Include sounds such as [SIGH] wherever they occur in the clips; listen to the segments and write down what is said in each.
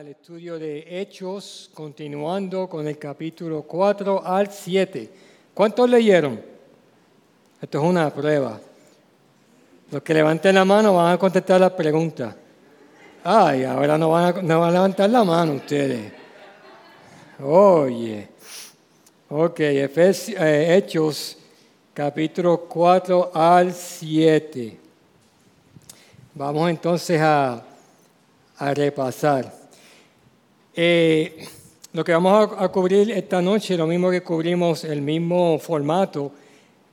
al estudio de Hechos, continuando con el capítulo 4 al 7. ¿Cuántos leyeron? Esto es una prueba. Los que levanten la mano van a contestar la pregunta. Ay, ahora no van a, levantar la mano ustedes. Oye. Ok, eh, Hechos, capítulo 4 al 7. Vamos entonces a repasar. Eh, lo que vamos a, cubrir esta noche, lo mismo que cubrimos el mismo formato,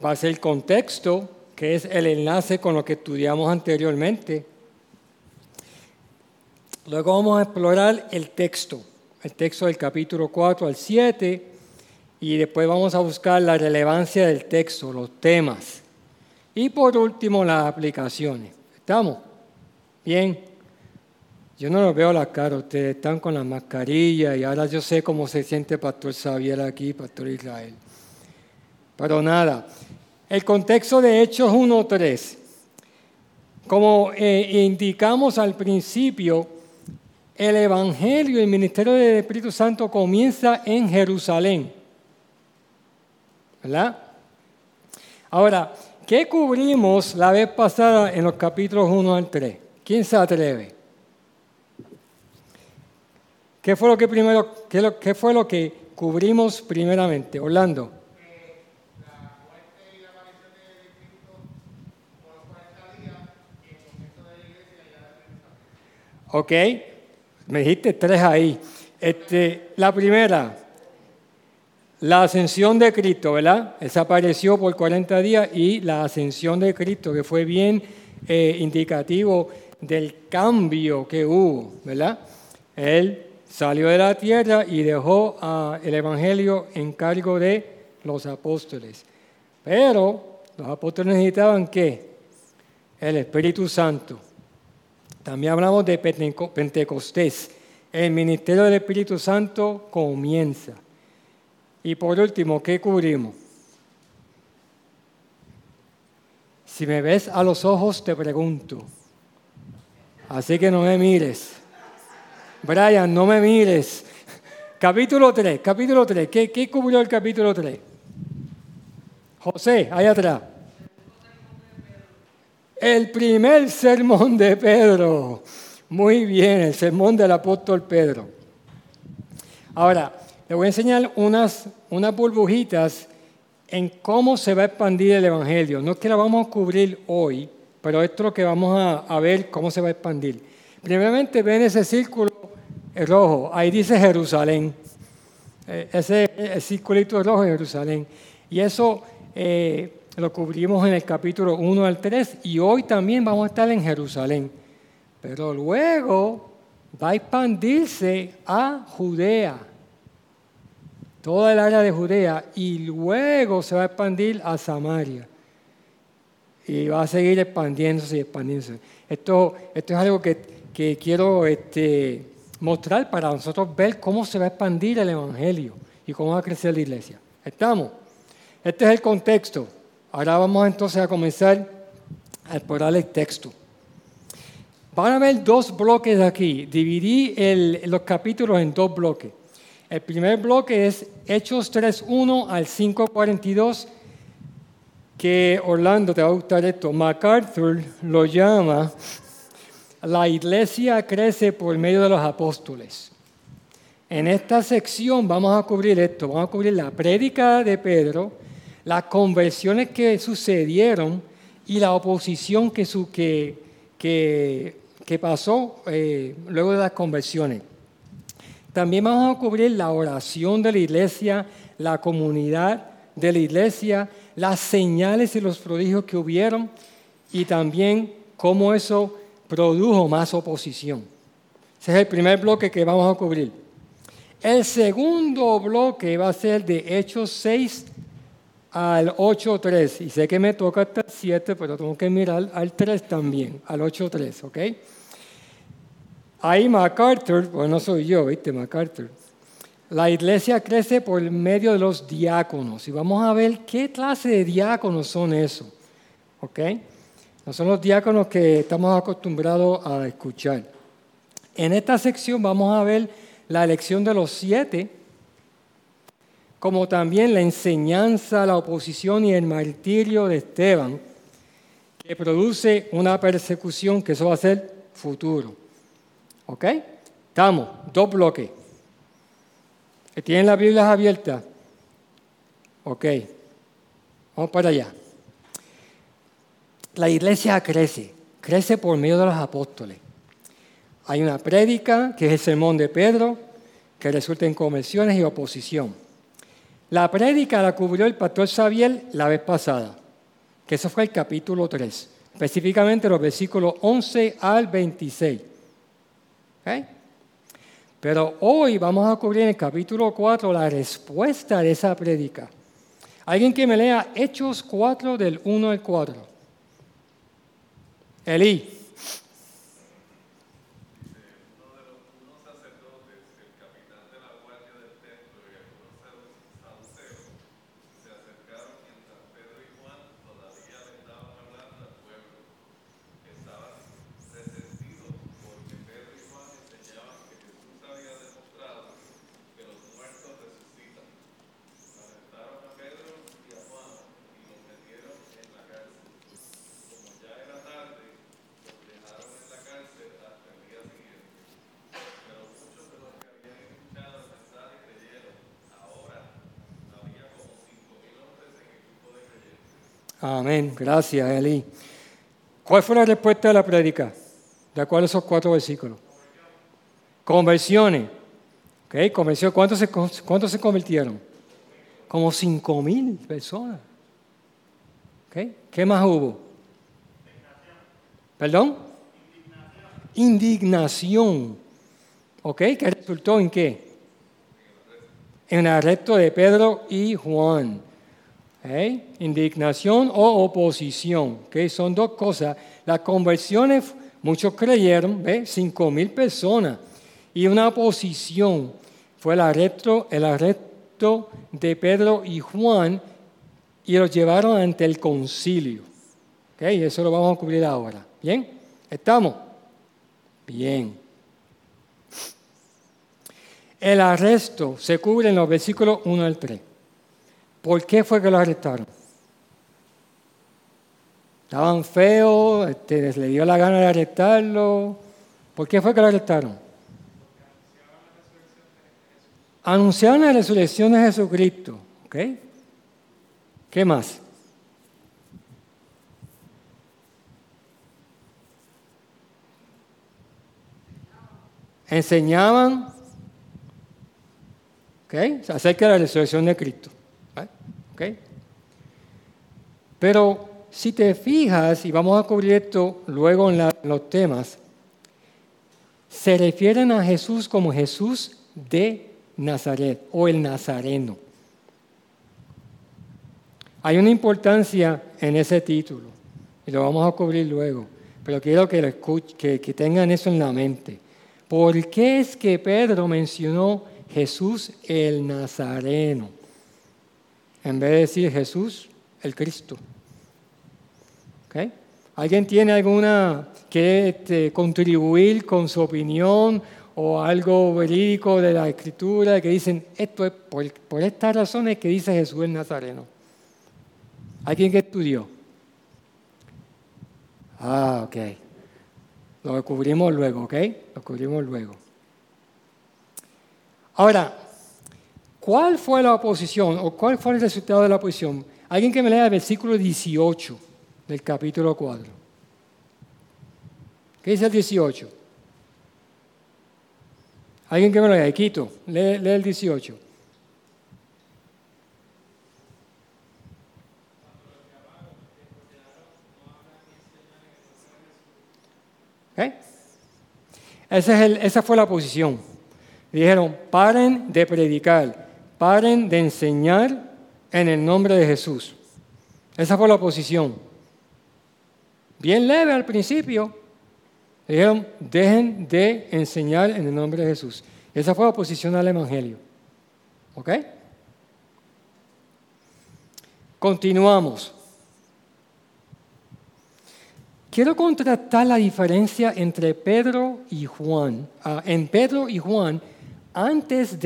va a ser el contexto, que es el enlace con lo que estudiamos anteriormente. Luego vamos a explorar el texto, el texto del capítulo 4 al 7, y después vamos a buscar la relevancia del texto, los temas. Y por último, las aplicaciones. ¿Estamos? Bien. Yo no los veo la cara, ustedes están con la mascarilla y ahora yo sé cómo se siente Pastor Xavier aquí, Pastor Israel. Pero nada, el contexto de Hechos 1.3. Como eh, indicamos al principio, el Evangelio y el ministerio del Espíritu Santo comienza en Jerusalén. ¿Verdad? Ahora, ¿qué cubrimos la vez pasada en los capítulos 1 al 3? ¿Quién se atreve? ¿Qué fue lo que primero, qué, fue lo que cubrimos primeramente? Orlando. Ok, me dijiste tres ahí. Este, la primera, la ascensión de Cristo, ¿verdad? Desapareció por 40 días y la ascensión de Cristo, que fue bien eh, indicativo del cambio que hubo, ¿verdad? Él salió de la tierra y dejó el Evangelio en cargo de los apóstoles. Pero los apóstoles necesitaban qué? El Espíritu Santo. También hablamos de Pentecostés. El ministerio del Espíritu Santo comienza. Y por último, ¿qué cubrimos? Si me ves a los ojos, te pregunto. Así que no me mires. Brian, no me mires. [LAUGHS] Capítulo 3, capítulo 3. ¿Qué, ¿Qué, cubrió el capítulo 3? José, ahí atrás. El primer sermón de Pedro. Muy bien, el sermón del apóstol Pedro. Ahora, le voy a enseñar unas, unas burbujitas en cómo se va a expandir el Evangelio. No es que la vamos a cubrir hoy, pero esto es lo que vamos a, a ver cómo se va a expandir. Primeramente ven ese círculo rojo, ahí dice Jerusalén. Eh, ese circulito rojo es Jerusalén. Y eso eh, lo cubrimos en el capítulo 1 al 3 y hoy también vamos a estar en Jerusalén. Pero luego va a expandirse a Judea, toda el área de Judea, y luego se va a expandir a Samaria. Y va a seguir expandiéndose y expandiéndose. Esto, esto es algo que, que quiero este, mostrar para nosotros ver cómo se va a expandir el Evangelio y cómo va a crecer la iglesia. ¿Estamos? Este es el contexto. Ahora vamos entonces a comenzar a explorar el texto. Van a haber dos bloques aquí. Dividí los capítulos en dos bloques. El primer bloque es Hechos 3.1 al 5.42, que Orlando te va a gustar esto. MacArthur lo llama la iglesia crece por medio de los apóstoles. En esta sección vamos a cubrir esto, vamos a cubrir la prédica de Pedro, las conversiones que sucedieron y la oposición que, que, pasó eh, luego de las conversiones. También vamos a cubrir la oración de la iglesia, la comunidad de la iglesia, las señales y los prodigios que hubieron y también cómo eso produjo más oposición. Ese es el primer bloque que vamos a cubrir. El segundo bloque va a ser de Hechos 6 al 8.3. Y sé que me toca hasta el 7, pero tengo que mirar al 3 también, al 8.3, ¿ok? Ahí MacArthur, bueno, no soy yo, ¿viste? MacArthur. La iglesia crece por medio de los diáconos. Y vamos a ver qué clase de diáconos son esos, ¿ok? No son los diáconos que estamos acostumbrados a escuchar. En esta sección vamos a ver la elección de los siete, como también la enseñanza, la oposición y el martirio de Esteban, que produce una persecución que eso va a ser futuro. ¿Ok? Estamos, dos bloques. ¿Tienen las Biblias abiertas? Ok, vamos para allá. La iglesia crece, crece por medio de los apóstoles. Hay una prédica, que es el sermón de Pedro, que resulta en conversiones y oposición. La prédica la cubrió el pastor Xavier la vez pasada, que eso fue el capítulo 3, específicamente los versículos 11 al 26. Pero hoy vamos a cubrir en el capítulo 4 la respuesta de esa prédica. Alguien que me lea Hechos 4 del 1 al 4. Elí. Amén. Gracias, Eli. ¿Cuál fue la respuesta de la prédica? ¿De acuerdo a esos cuatro versículos? Conversiones. ¿Okay? Conversión. ¿Cuántos, se, ¿Cuántos se convirtieron? Como cinco mil personas. ¿Okay? ¿Qué más hubo? ¿Perdón? Indignación. ¿Ok? ¿Qué resultó en qué? En el arresto de Pedro y Juan. Indignación o oposición, ¿okay? son dos cosas. Las conversiones, muchos creyeron, ¿ves? Cinco mil personas. Y una oposición fue el arresto, el arresto de Pedro y Juan y los llevaron ante el concilio. ¿Okay? Eso lo vamos a cubrir ahora. ¿Bien? ¿Estamos? Bien. El arresto se cubre en los versículos 1 al 3. ¿Por qué fue que lo arrestaron? Estaban feos, este, le dio la gana de arrestarlo. ¿Por qué fue que lo arrestaron? Anunciaron la resurrección de Jesucristo. ¿Ok? ¿Qué más? Enseñaban ¿okay? acerca de la resurrección de Cristo. Pero si te fijas, y vamos a cubrir esto luego en, los temas, se refieren a Jesús como Jesús de Nazaret o el Nazareno. Hay una importancia en ese título y lo vamos a cubrir luego, pero quiero que, que, tengan eso en la mente. ¿Por qué es que Pedro mencionó Jesús el Nazareno? En vez de decir Jesús el Cristo. ¿Alguien tiene alguna que este, contribuir con su opinión o algo verídico de la escritura que dicen, esto es por, por estas razones que dice Jesús el Nazareno? ¿Alguien que estudió? Ah, ok. Lo descubrimos luego, ¿ok? Lo cubrimos luego. Ahora, ¿cuál fue la oposición o cuál fue el resultado de la oposición? Alguien que me lea el versículo 18 del capítulo 4. ¿Qué dice el 18? Alguien que me lo lea, Quito, lee, el 18. ¿Okay? Esa, es el, esa fue la posición. Dijeron, paren de predicar, paren de enseñar en el nombre de Jesús. Esa fue la posición. Bien leve al principio. Dijeron, dejen de enseñar en el nombre de Jesús. Esa fue la oposición al Evangelio. ¿Ok? Continuamos. quiero contrastar la diferencia entre Pedro y Juan, ah, en Pedro y Juan antes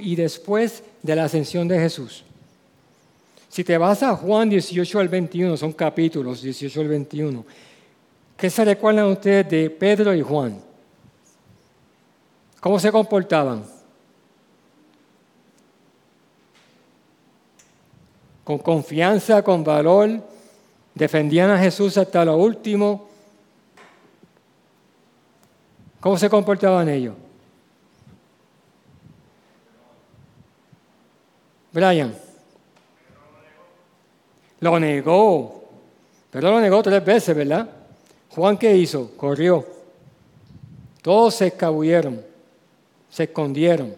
y después de la ascensión de Jesús. Si te vas a Juan 18 al 21, son capítulos 18 al 21, ¿qué se recuerdan ustedes de Pedro y Juan? ¿Cómo se comportaban? Con confianza, con valor, defendían a Jesús hasta lo último. ¿Cómo se comportaban ellos? Brian. Lo negó. Pero lo negó tres veces, ¿verdad? Juan, ¿qué hizo? Corrió. Todos se escabulleron, se escondieron.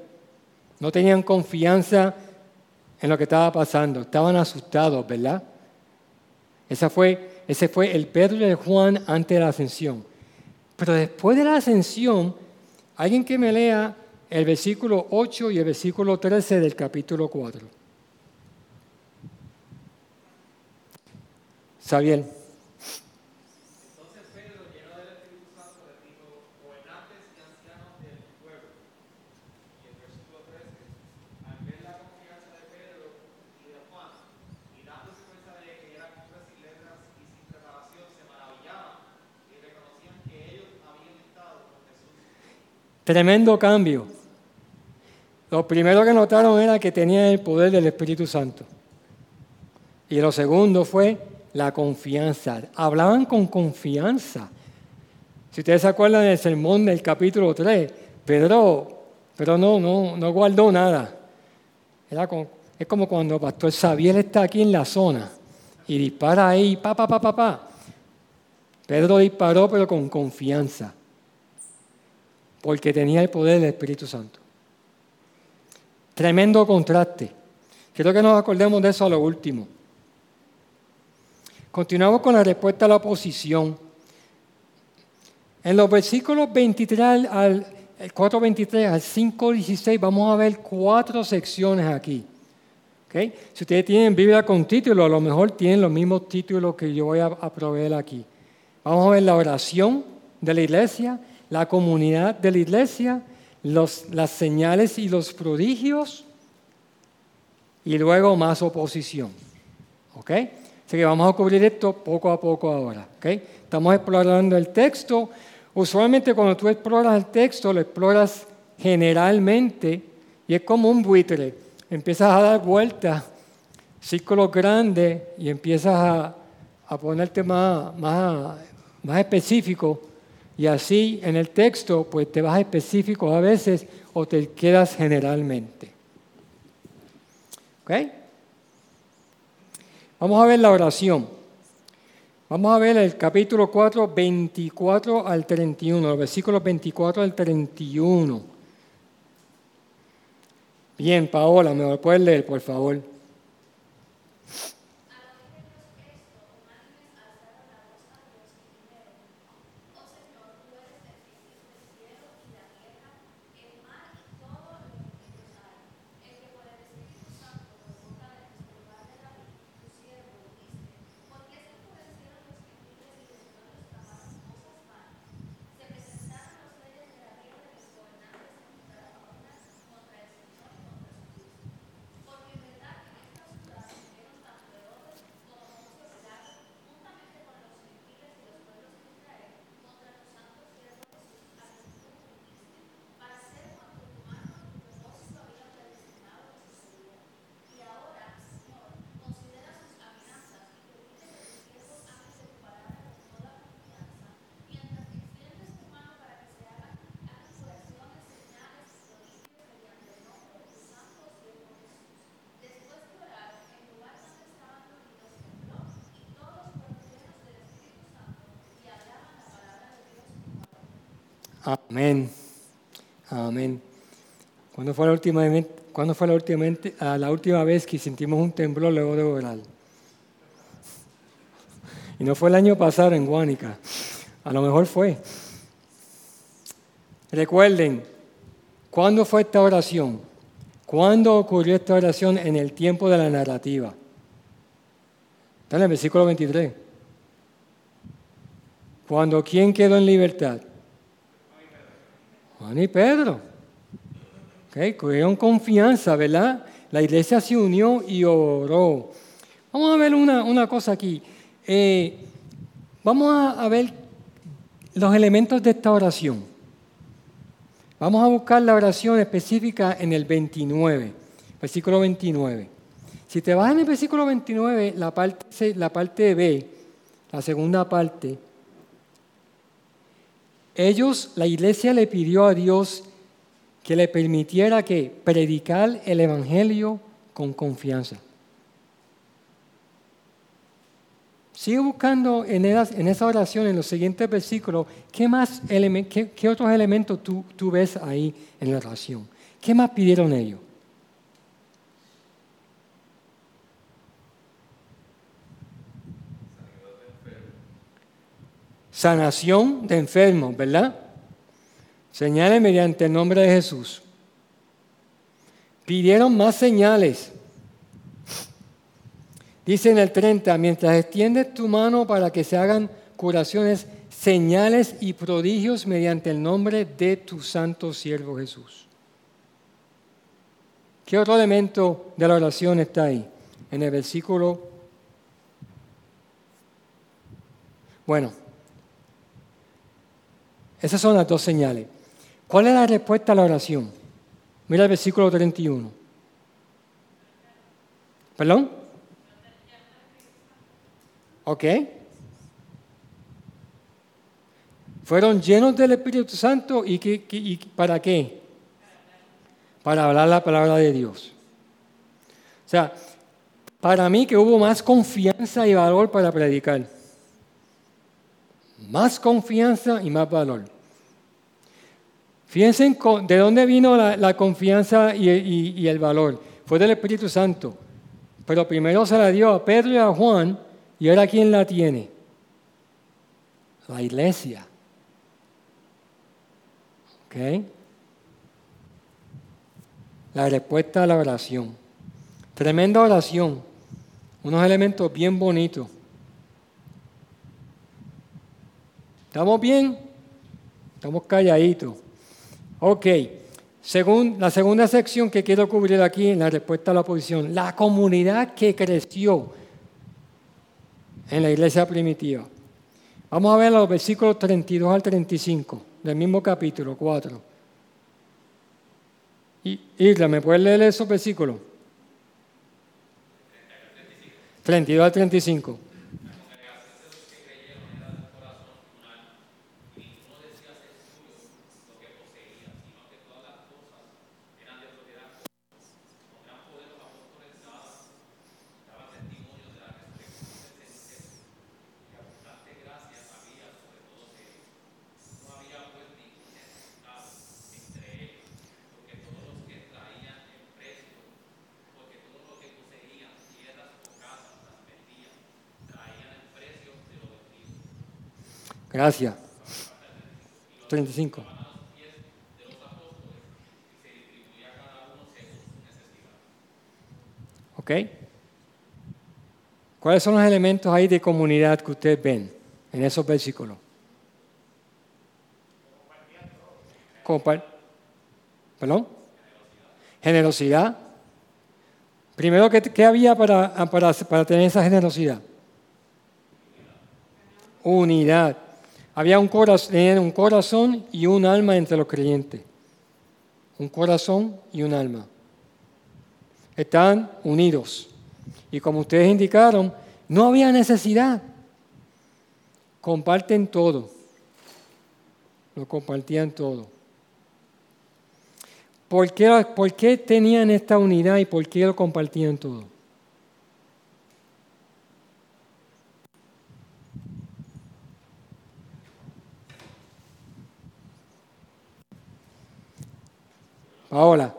No tenían confianza en lo que estaba pasando. Estaban asustados, ¿verdad? Esa fue, ese fue el Pedro de Juan antes de la ascensión. Pero después de la ascensión, alguien que me lea el versículo 8 y el versículo 13 del capítulo 4. Sabiel. Entonces Pedro, lleno del Espíritu Santo, le dijo, gobernantes y ancianos del pueblo. Y el versículo 13, al ver la confianza de Pedro y de Juan, y dándose cuenta de que eran hombres sin letras y sin preparación, se maravillaban y reconocían que ellos habían estado con Jesús. Tremendo cambio. Lo primero que notaron era que tenía el poder del Espíritu Santo. Y lo segundo fue la confianza. Hablaban con confianza. Si ustedes se acuerdan del sermón del capítulo 3, Pedro, pero no, no, no guardó nada. Era es como cuando Pastor Xavier está aquí en la zona y dispara ahí, pa, pa, pa, pa, pa. Pedro disparó, pero con confianza, porque tenía el poder del Espíritu Santo. Tremendo contraste. Quiero que nos acordemos de eso a lo último. Continuamos con la respuesta a la oposición. En los versículos 23 al, 4.23 al 5.16 vamos a ver cuatro secciones aquí. ¿Okay? Si ustedes tienen Biblia con título, a lo mejor tienen los mismos títulos que yo voy a, proveer aquí. Vamos a ver la oración de la iglesia, la comunidad de la iglesia, las señales y los prodigios y luego más oposición. ¿Ok? Así que vamos a cubrir esto poco a poco ahora. ¿okay? Estamos explorando el texto. Usualmente cuando tú exploras el texto, lo exploras generalmente y es como un buitre. Empiezas a dar vueltas, círculos grandes y empiezas a, a ponerte más, más, más específico. Y así en el texto, pues te vas específico a veces o te quedas generalmente. ¿Ok? Vamos a ver la oración. Vamos a ver el capítulo 4, 24 al 31, los versículos 24 al 31. Bien, Paola, ¿me lo puedes leer, por favor? Amén. Amén. ¿Cuándo fue la última, ¿cuándo fue la última, ah, la última vez que sentimos un temblor luego de orar? Y no fue el año pasado en Guánica. A lo mejor fue. Recuerden, ¿cuándo fue esta oración? ¿Cuándo ocurrió esta oración en el tiempo de la narrativa? Está en el versículo 23. Cuando ¿quién quedó en libertad? Juan y Pedro. Okay, cogieron confianza, ¿verdad? La iglesia se unió y oró. Vamos a ver una, una cosa aquí. Eh, vamos a, a ver los elementos de esta oración. Vamos a buscar la oración específica en el 29, versículo 29. Si te vas en el versículo 29, la parte, la parte B, la segunda parte, ellos, la iglesia le pidió a Dios que le permitiera que predicar el Evangelio con confianza. Sigue buscando en, esa oración, en los siguientes versículos, ¿qué, más qué, otros elementos tú ves ahí en la oración? ¿Qué más pidieron ellos? Sanación de enfermos, ¿verdad? Señales mediante el nombre de Jesús. Pidieron más señales. Dice en el 30, mientras extiendes tu mano para que se hagan curaciones, señales y prodigios mediante el nombre de tu santo siervo Jesús. ¿Qué otro elemento de la oración está ahí? En el versículo... Bueno, esas son las dos señales. ¿Cuál es la respuesta a la oración? Mira el versículo 31. ¿Perdón? ¿Ok? Fueron llenos del Espíritu Santo y, y ¿para qué? Para hablar la palabra de Dios. O sea, para mí que hubo más confianza y valor para predicar. Más confianza y más valor. Fíjense de dónde vino la, confianza y, el valor. Fue del Espíritu Santo. Pero primero se la dio a Pedro y a Juan, y ahora quién la tiene? La iglesia. ¿Ok? La respuesta a la oración. Tremenda oración. Unos elementos bien bonitos. ¿Estamos bien? Estamos calladitos. Ok, según la segunda sección que quiero cubrir aquí en la respuesta a la oposición, la comunidad que creció en la iglesia primitiva. Vamos a ver los versículos 32 al 35 del mismo capítulo 4. Isla, ¿me puedes leer esos versículos? 32 al 35. Gracias. 35. ¿Ok? ¿Cuáles son los elementos ahí de comunidad que ustedes ven en esos versículos? ¿Perdón? Generosidad. Primero, ¿qué, había para, para, para tener esa generosidad? Unidad. Había un corazón, y un alma entre los creyentes. Un corazón y un alma. Están unidos. Y como ustedes indicaron, no había necesidad. Comparten todo. Lo compartían todo. ¿Por qué, ¿Por qué tenían esta unidad y por qué lo compartían todo? Paola.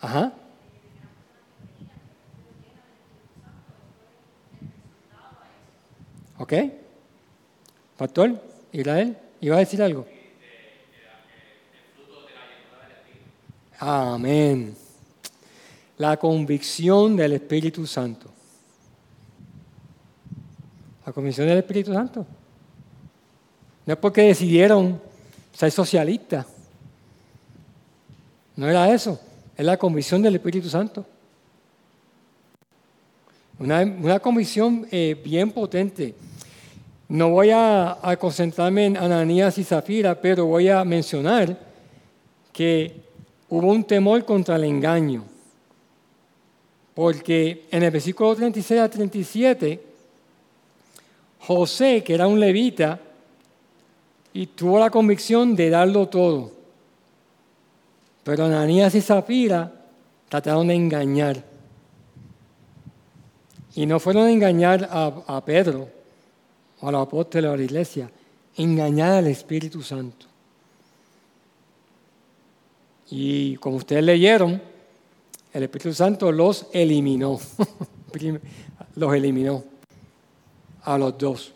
Ajá. ¿Ok? Pastor, Israel, ¿iba a decir algo? Amén. La convicción del Espíritu Santo. La comisión del Espíritu Santo. No es porque decidieron ser socialistas. No era eso. Es la comisión del Espíritu Santo. Una, una comisión eh, bien potente. No voy a, a, concentrarme en Ananías y Zafira, pero voy a mencionar que hubo un temor contra el engaño. Porque en el versículo 36 a 37, José, que era un levita, y tuvo la convicción de darlo todo. Pero Ananías y Zafira trataron de engañar. Y no fueron a engañar a, a Pedro o a los apóstoles o a la iglesia, engañar al Espíritu Santo. Y como ustedes leyeron, el Espíritu Santo los eliminó. [LAUGHS] los eliminó a los dos.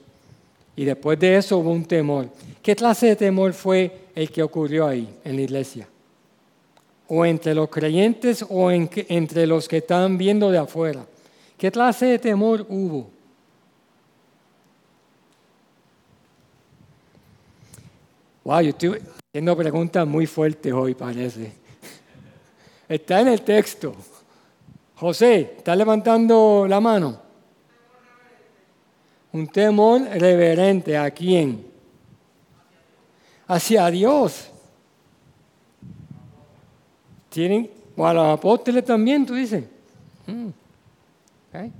Y después de eso hubo un temor. ¿Qué clase de temor fue el que ocurrió ahí en la iglesia? ¿O entre los creyentes o en, entre los que estaban viendo de afuera? ¿Qué clase de temor hubo? Wow, yo estoy haciendo preguntas muy fuertes hoy, parece. Está en el texto. José, ¿está levantando la mano? Un temor reverente. ¿A quién? Hacia Dios. ¿Tienen? O a los apóstoles también, tú dices. Mm. Okay.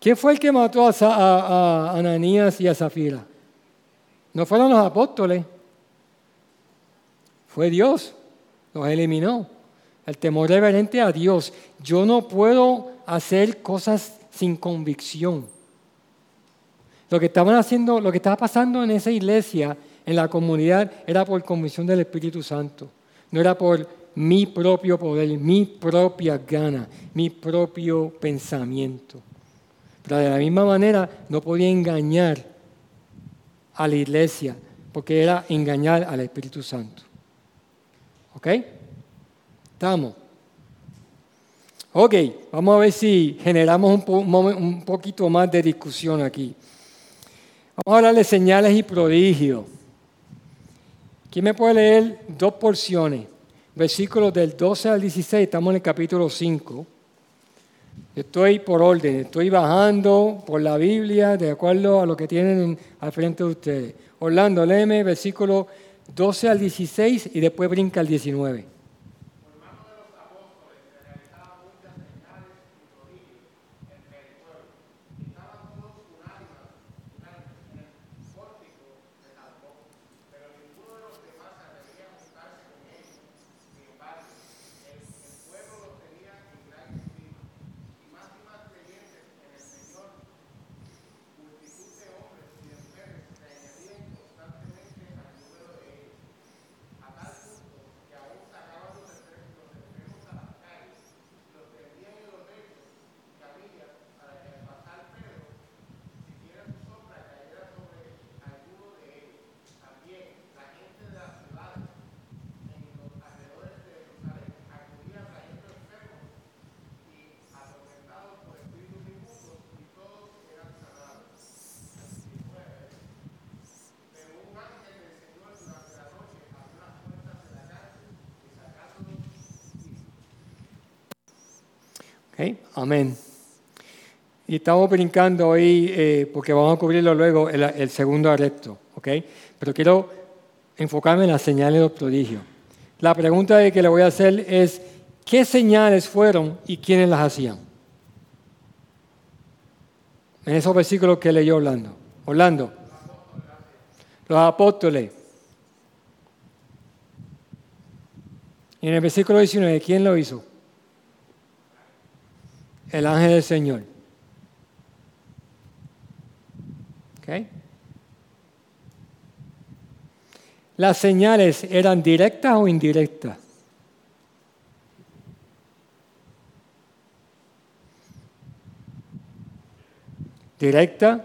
¿Quién fue el que mató a, a, a Ananías y a Zafira? No fueron los apóstoles. Fue Dios. Los eliminó. El temor reverente a Dios. Yo no puedo hacer cosas sin convicción. Lo que estaban haciendo, lo que estaba pasando en esa iglesia, en la comunidad, era por convicción del Espíritu Santo. No era por mi propio poder, mi propia gana, mi propio pensamiento. Pero de la misma manera no podía engañar a la iglesia, porque era engañar al Espíritu Santo. ¿Ok? Estamos. Ok, vamos a ver si generamos un, un poquito más de discusión aquí. Vamos a hablar de señales y prodigios. ¿Quién me puede leer dos porciones? Versículos del 12 al 16, estamos en el capítulo 5. Estoy por orden, estoy bajando por la Biblia de acuerdo a lo que tienen al frente de ustedes. Orlando, léeme versículo 12 al 16 y después brinca al 19. Amén. Y estamos brincando hoy eh, porque vamos a cubrirlo luego el, segundo arresto. ¿okay? Pero quiero enfocarme en las señales de los prodigios. La pregunta que le voy a hacer es, ¿qué señales fueron y quiénes las hacían? En esos versículos que leyó Orlando. Orlando. Los apóstoles. Y en el versículo 19, ¿quién lo hizo? El ángel del Señor. ¿Okay? ¿Las señales eran directas o indirectas? Directa.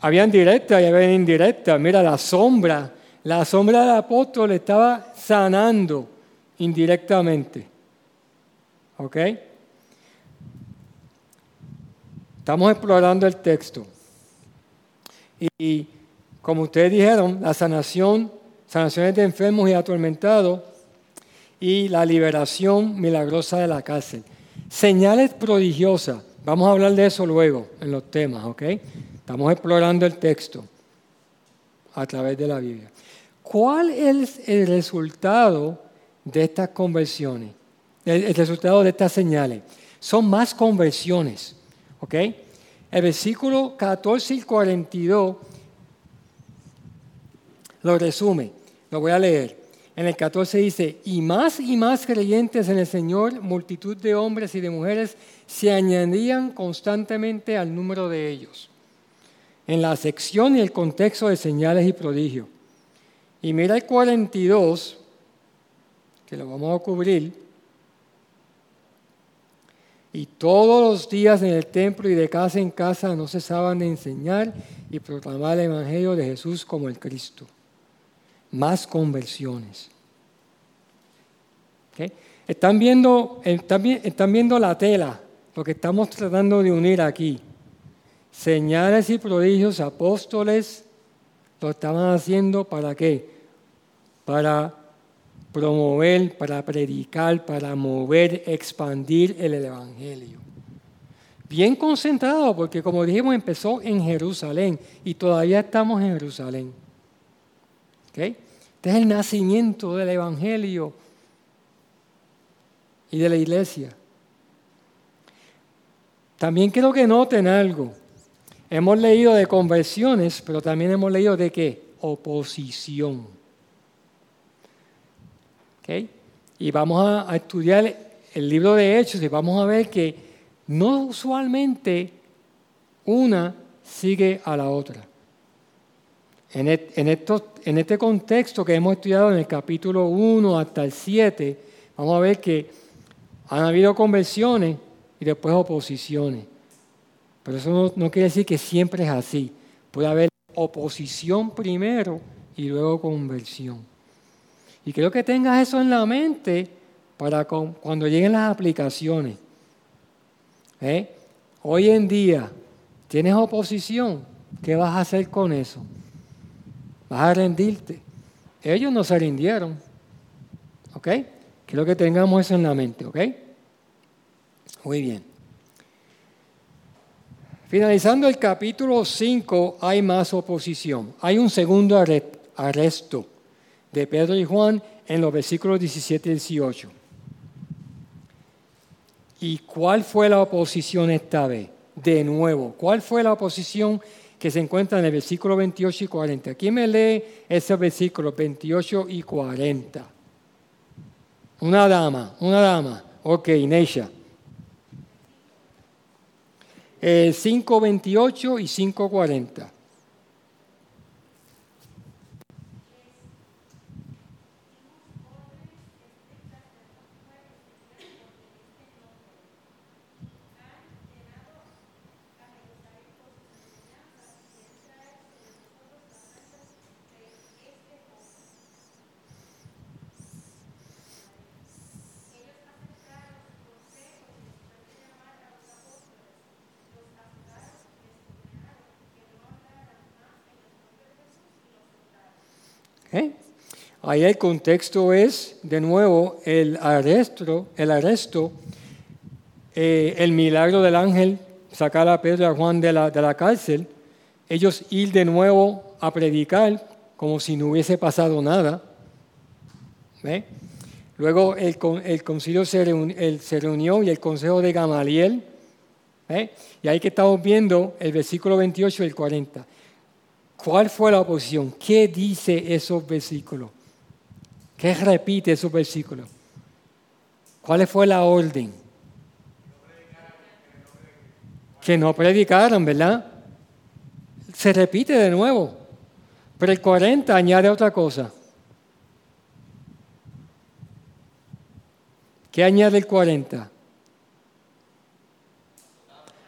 Habían directa y habían indirecta. Mira, la sombra, la sombra del apóstol estaba sanando indirectamente. ¿Ok? Estamos explorando el texto. Y como ustedes dijeron, la sanación, sanaciones de enfermos y atormentados y la liberación milagrosa de la cárcel. Señales prodigiosas. Vamos a hablar de eso luego en los temas, ¿ok? Estamos explorando el texto a través de la Biblia. ¿Cuál es el resultado de estas conversiones? El, resultado de estas señales. Son más conversiones, ¿ok? El versículo 14 y 42 lo resume. Lo voy a leer. En el 14 dice, y más y más creyentes en el Señor, multitud de hombres y de mujeres se añadían constantemente al número de ellos. En la sección y el contexto de señales y prodigios. Y mira el 42, que lo vamos a cubrir. Y todos los días en el templo y de casa en casa no cesaban de enseñar y proclamar el Evangelio de Jesús como el Cristo. Más conversiones. Están, viendo, están viendo la tela, lo que estamos tratando de unir aquí. Señales y prodigios, apóstoles, lo estaban haciendo para qué? Para promover, para predicar, para mover, expandir el Evangelio. Bien concentrado, porque como dijimos, empezó en Jerusalén y todavía estamos en Jerusalén. ¿Okay? Este es el nacimiento del Evangelio y de la iglesia. También quiero que noten algo. Hemos leído de conversiones, pero también hemos leído de qué? Oposición. Y vamos a, estudiar el libro de Hechos y vamos a ver que no usualmente una sigue a la otra. En, en este contexto que hemos estudiado en el capítulo 1 hasta el 7, vamos a ver que han habido conversiones y después oposiciones. Pero eso no, quiere decir que siempre es así. Puede haber oposición primero y luego conversión. Y quiero que tengas eso en la mente para cuando lleguen las aplicaciones. ¿Eh? Hoy en día, ¿tienes oposición? ¿Qué vas a hacer con eso? ¿Vas a rendirte? Ellos no se rindieron. ¿Ok? Quiero que tengamos eso en la mente. ¿Ok? Muy bien. Finalizando el capítulo 5 hay más oposición. Hay un segundo arresto de Pedro y Juan en los versículos 17 y 18. ¿Y cuál fue la oposición esta vez? De nuevo, ¿cuál fue la oposición que se encuentra en el versículo 28 y 40? ¿Quién me lee ese versículo 28 y 40? Una dama, una dama. Ok, Neisha. 5.28 eh, y 5.40. Ahí el contexto es, de nuevo, el arresto, el, arresto, eh, el milagro del ángel, sacar a Pedro y a Juan de la, de la cárcel, ellos ir de nuevo a predicar como si no hubiese pasado nada. Luego el, el concilio se, se, reunió y el consejo de Gamaliel. Y ahí que estamos viendo el versículo 28 y el 40. ¿Cuál fue la oposición? ¿Qué dice esos versículos? ¿Qué repite esos versículos? ¿Cuál fue la orden? Que no predicaron, ¿verdad? Se repite de nuevo. Pero el 40 añade otra cosa. ¿Qué añade el 40?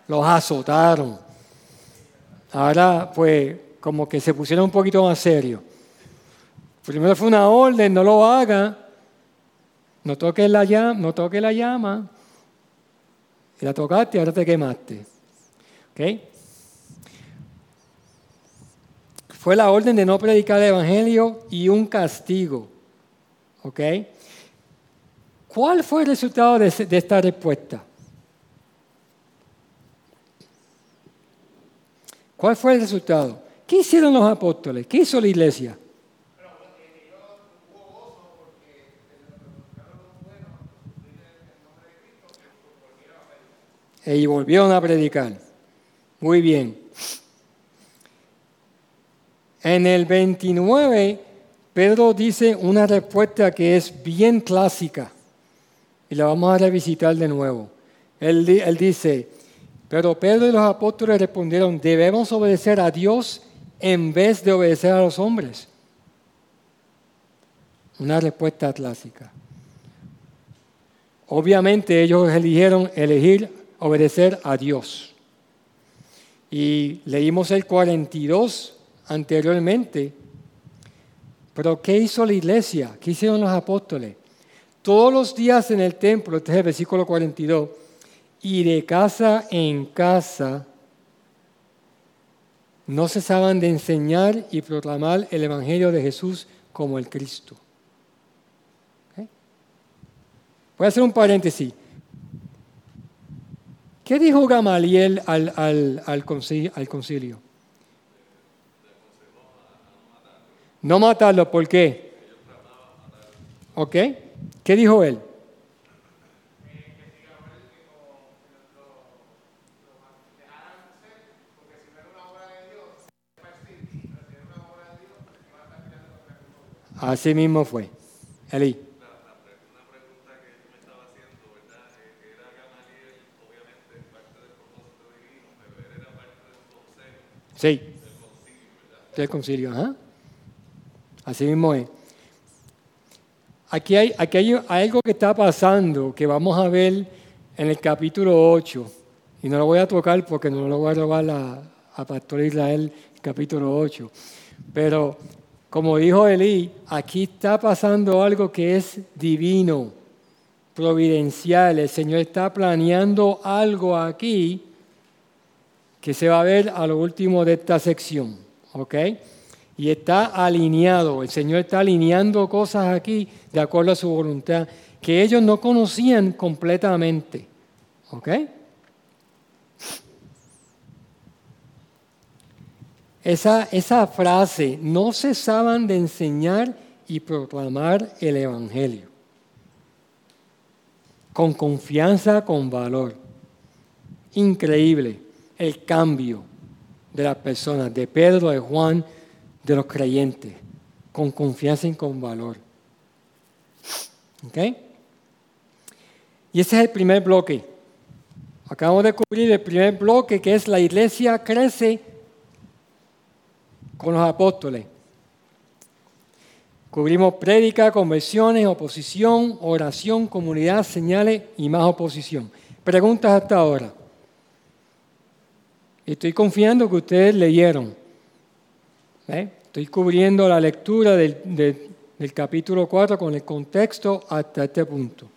Los azotaron. Ahora, pues, como que se pusieron un poquito más serios. Primero fue una orden, no lo haga. No toques la llama, no toques la llama. Y la tocaste y ahora te quemaste. ¿Ok? Fue la orden de no predicar el Evangelio y un castigo. ¿Ok? ¿Cuál fue el resultado de, de esta respuesta? ¿Cuál fue el resultado? ¿Qué hicieron los apóstoles? ¿Qué hizo la iglesia? Y volvieron a predicar. Muy bien. En el 29, Pedro dice una respuesta que es bien clásica y la vamos a revisitar de nuevo. Él, él dice, pero Pedro y los apóstoles respondieron, debemos obedecer a Dios en vez de obedecer a los hombres. Una respuesta clásica. Obviamente ellos eligieron elegir obedecer a Dios. Y leímos el 42 anteriormente. Pero ¿qué hizo la iglesia? ¿Qué hicieron los apóstoles? Todos los días en el templo, este es el versículo 42, y de casa en casa no cesaban de enseñar y proclamar el Evangelio de Jesús como el Cristo. Voy a hacer un paréntesis. ¿Qué dijo Gamaliel al, al, concilio? No matarlo, ¿por qué? ¿Ok? ¿Qué dijo él? Así mismo fue. Eli. Una pregunta que yo me estaba haciendo, ¿verdad? Era Gamaliel, obviamente, parte del propósito divino, pero él era parte del consejo. Sí. Del concilio, ajá. Así mismo es. Aquí, hay, aquí hay, algo que está pasando que vamos a ver en el capítulo 8. Y no lo voy a tocar porque no lo voy a robar a, a Pastor Israel, capítulo 8. Pero como dijo Elí, aquí está pasando algo que es divino, providencial. El Señor está planeando algo aquí que se va a ver a lo último de esta sección. ¿Ok? Y está alineado. El Señor está alineando cosas aquí de acuerdo a su voluntad que ellos no conocían completamente. ¿Ok? Esa, esa frase, no cesaban de enseñar y proclamar el Evangelio. Con confianza, con valor. Increíble el cambio de las personas, de Pedro, de Juan, de los creyentes, con confianza y con valor. ¿Ok? Y ese es el primer bloque. Acabamos de cubrir el primer bloque que es la iglesia crece con los apóstoles. Cubrimos prédica, conversiones, oposición, oración, comunidad, señales y más oposición. Preguntas hasta ahora. Estoy confiando que ustedes leyeron. ¿Eh? Estoy cubriendo la lectura del, del capítulo 4 con el contexto hasta este punto.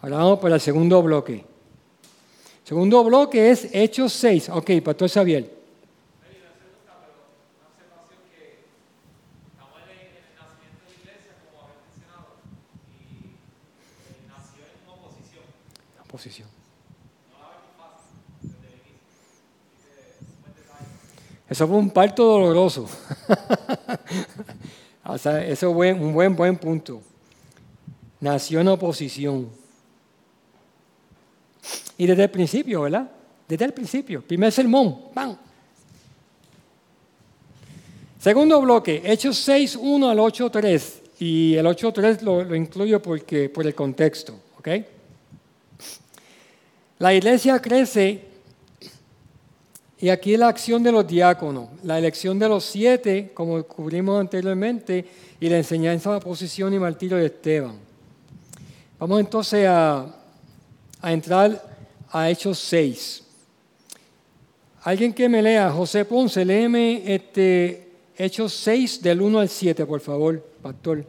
Ahora vamos para el segundo bloque. Segundo bloque es Hechos 6. Ok, Pastor Xavier. posición. Eso fue un parto doloroso. [LAUGHS] o sea, eso fue un buen, buen punto. Nació en oposición. Y desde el principio, ¿verdad? Desde el principio. Primer sermón. ¡Bam! Segundo bloque, Hechos 6, 1 al 8, 3. Y el 8, 3 lo, lo incluyo porque, por el contexto. ¿ok? La iglesia crece y aquí la acción de los diáconos, la elección de los siete, como cubrimos anteriormente, y la enseñanza de la posición y martirio de Esteban. Vamos entonces a, entrar a Hechos 6. Alguien que me lea, José Ponce, léeme este, Hechos 6 del 1 al 7, por favor, pastor.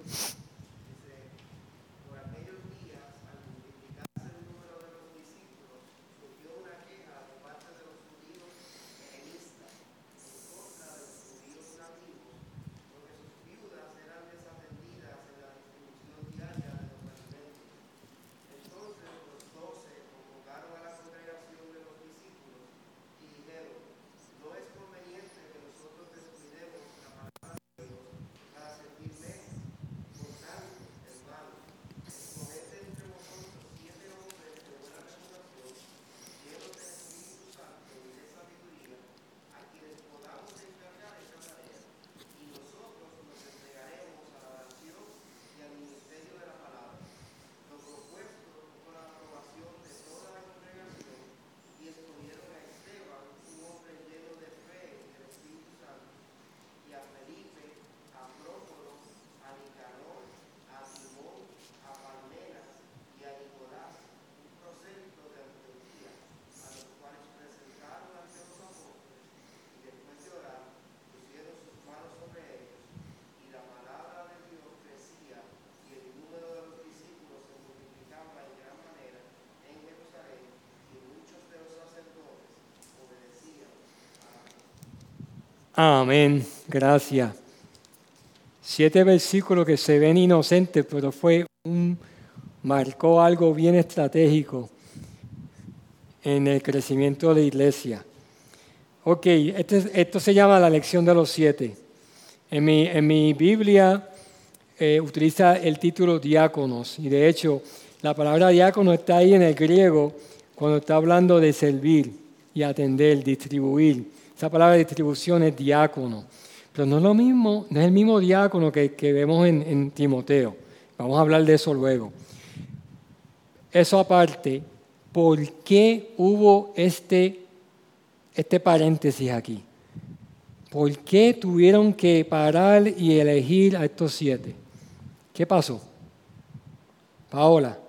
Amén. Gracias. Siete versículos que se ven inocentes, pero fue un, marcó algo bien estratégico en el crecimiento de la iglesia. Ok, este- esto se llama la lección de los siete. En mi, en mi Biblia eh, utiliza el título diáconos y de hecho la palabra diácono está ahí en el griego cuando está hablando de servir y atender, distribuir. Esa palabra distribución es diácono, pero no es lo mismo, no es el mismo diácono que, que vemos en, Timoteo. Vamos a hablar de eso luego. Eso aparte, ¿por qué hubo este, este paréntesis aquí? ¿Por qué tuvieron que parar y elegir a estos siete? ¿Qué pasó? Paola.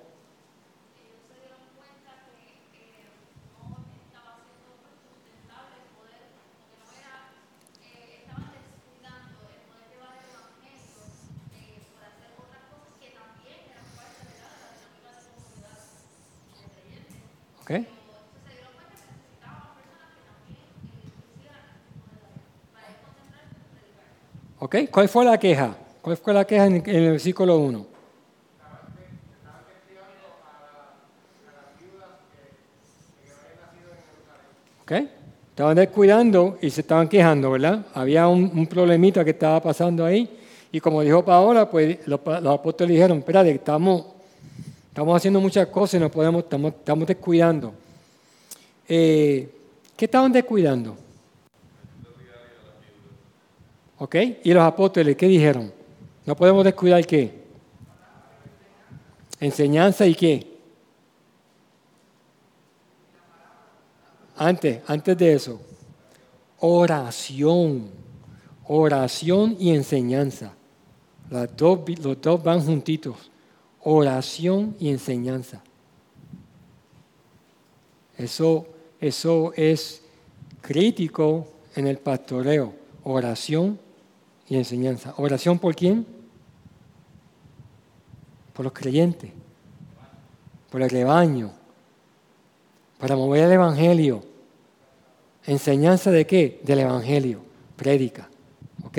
¿Ok? ¿Cuál fue la queja? ¿Cuál fue la queja en, el versículo 1? ¿Ok? Estaban descuidando y se estaban quejando, ¿verdad? Había un, problemita que estaba pasando ahí. Y como dijo Paola, pues los, los apóstoles dijeron, espérate, estamos, estamos haciendo muchas cosas y nos podemos, estamos, estamos descuidando. Eh, ¿Qué estaban descuidando? ¿Ok? Y los apóstoles, ¿qué dijeron? No podemos descuidar qué? Enseñanza y qué? Antes, antes de eso, oración, oración y enseñanza. Las dos, los dos van juntitos. Oración y enseñanza. Eso, eso es crítico en el pastoreo. Oración y enseñanza. ¿Oración por quién? Por los creyentes, por el rebaño, para mover el Evangelio. ¿Enseñanza de qué? Del Evangelio, prédica. ¿Ok?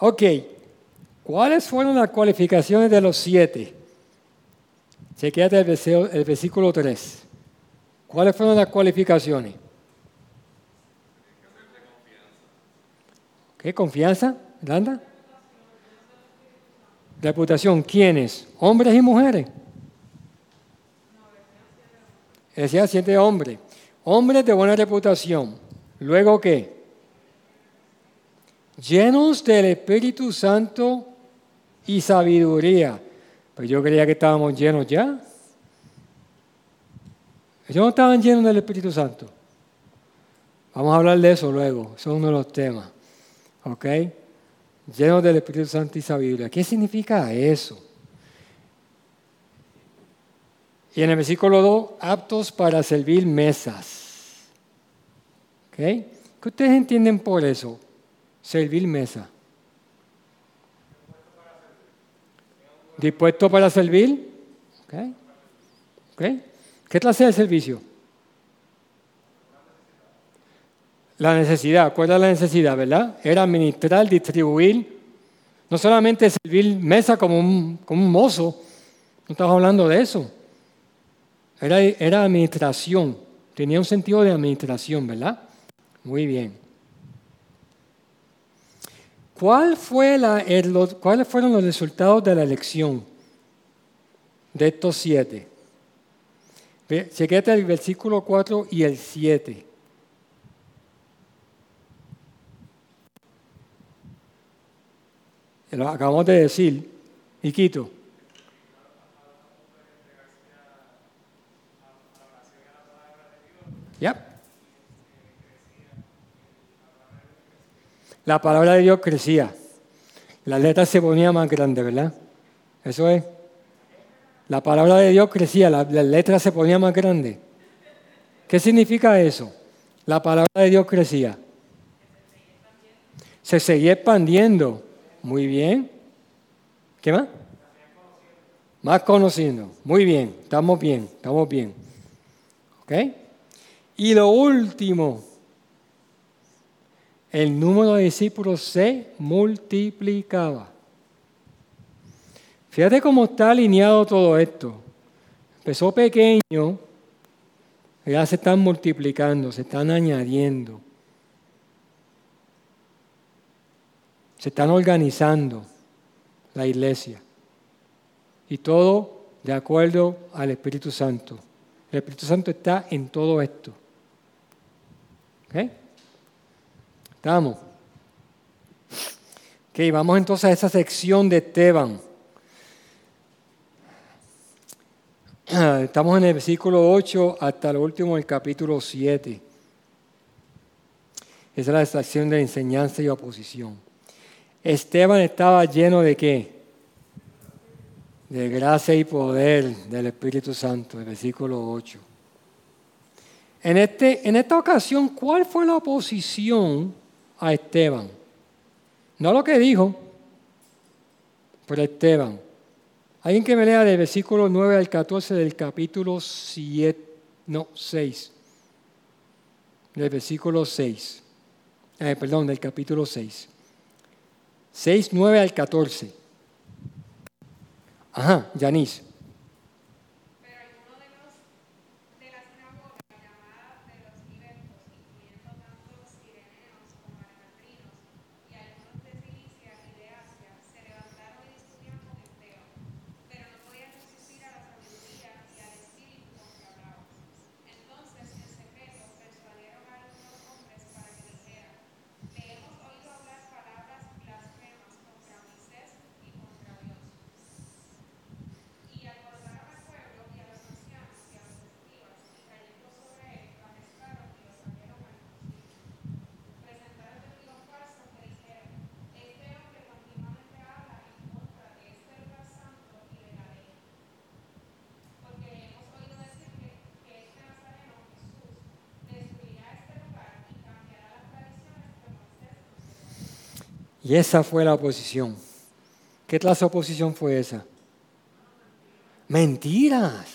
Ok, ¿cuáles fueron las cualificaciones de los siete? Chequéate el, el versículo 3. ¿Cuáles fueron las cualificaciones? ¿Qué? ¿Confianza? ¿Landa? Reputación. ¿Quiénes? ¿Hombres y mujeres? Decía siete hombres. Hombres de buena reputación. ¿Luego qué? Llenos del Espíritu Santo y sabiduría. Pues yo creía que estábamos llenos ya. Ellos no estaban llenos del Espíritu Santo. Vamos a hablar de eso luego. Eso es uno de los temas. ¿Ok? Llenos del Espíritu Santo y sabiduría. ¿Qué significa eso? Y en el versículo 2, aptos para servir mesas. ¿Ok? ¿Qué ustedes entienden por eso? Servir mesa. ¿Dispuesto para servir? ¿Ok? ¿Ok? ¿Qué clase de servicio? La necesidad, ¿cuál era la necesidad, verdad? Era administrar, distribuir, no solamente servir mesa como un, como un mozo, no estamos hablando de eso. Era, era administración, tenía un sentido de administración, ¿verdad? Muy bien. ¿Cuál fue la, ¿Cuáles fueron los resultados de la elección de estos siete? Chequete el versículo 4 y el 7. Lo acabamos de decir, Iquito. Ya. La palabra de Dios crecía. La letra se ponía más grande, ¿verdad? Eso es. La palabra de Dios crecía, la, la letra se ponía más grande. ¿Qué significa eso? La palabra de Dios crecía. Se seguía expandiendo. Muy bien. ¿Qué más? Más conociendo. Muy bien. Estamos bien. Estamos bien. ¿Ok? Y lo último, el número de discípulos se multiplicaba. Fíjate cómo está alineado todo esto. Empezó pequeño, ya se están multiplicando, se están añadiendo. Se están organizando la iglesia. Y todo de acuerdo al Espíritu Santo. El Espíritu Santo está en todo esto. ¿Ok? ¿Estamos? Ok, vamos entonces a esa sección de Esteban. [CLEARS THROAT] Estamos en el versículo 8 hasta el último del capítulo 7. Esa es la sección de enseñanza y oposición. Esteban estaba lleno de qué? De gracia y poder del Espíritu Santo, el versículo 8. En, este, en esta ocasión, ¿cuál fue la oposición a Esteban? No lo que dijo, pero Esteban. Alguien que me lea del versículo 9 al 14 del capítulo 7, no, 6. Del versículo 6. Eh, perdón, del capítulo 6. 6, 9 al 14. Ajá, Yanis. Y esa fue la oposición. ¿Qué clase de oposición fue esa? Mentiras.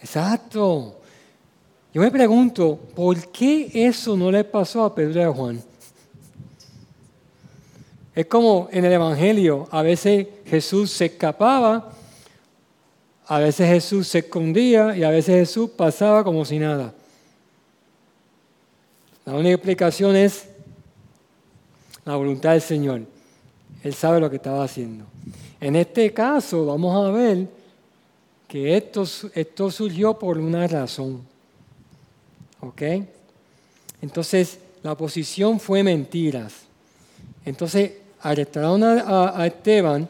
Exacto. Yo me pregunto, ¿por qué eso no le pasó a Pedro y a Juan? Es como en el Evangelio, a veces Jesús se escapaba, a veces Jesús se escondía y a veces Jesús pasaba como si nada. La única explicación es la voluntad del Señor. Él sabe lo que estaba haciendo. En este caso vamos a ver que esto, surgió por una razón. ¿Ok? Entonces, la oposición fue mentiras. Entonces, arrestaron a, Esteban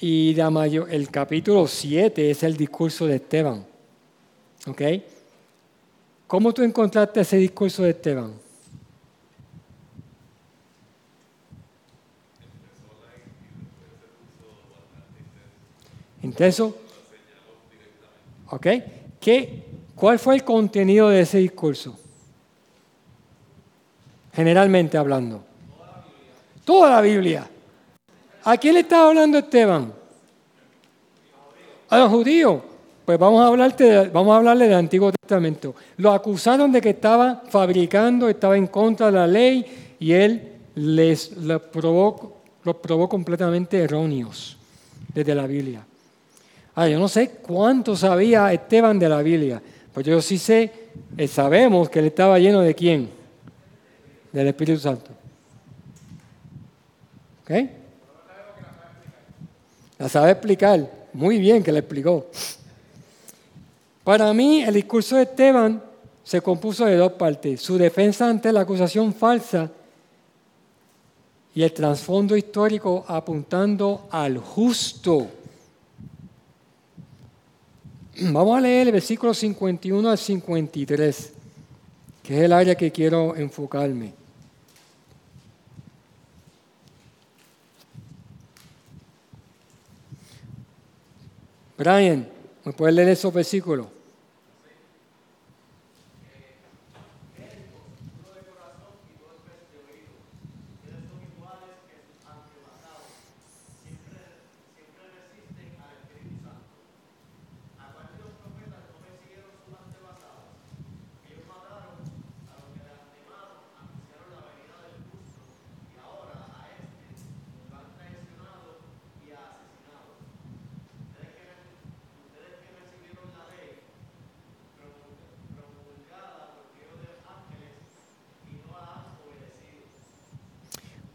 y el capítulo 7 es el discurso de Esteban. ¿Ok? ¿Cómo tú encontraste ese discurso de Esteban? ¿Intenso? ¿Ok? ¿Qué, ¿Cuál fue el contenido de ese discurso? Generalmente hablando. Toda la Biblia. ¿A quién le estaba hablando Esteban? A los judíos. Pues vamos a, hablarte vamos a hablarle del Antiguo Testamento. Lo acusaron de que estaba fabricando, estaba en contra de la ley y él les los probó, los probó completamente erróneos desde la Biblia. Ah, yo no sé cuánto sabía Esteban de la Biblia, pues yo sí sé, eh, sabemos que él estaba lleno de quién? Del Espíritu Santo. ¿Ok? La sabe explicar. Muy bien que la explicó. Para mí, el discurso de Esteban se compuso de dos partes. Su defensa ante la acusación falsa y el trasfondo histórico apuntando al justo Vamos a leer el versículo 51 al 53, que es el área que quiero enfocarme. Brian, ¿me puedes leer esos versículos?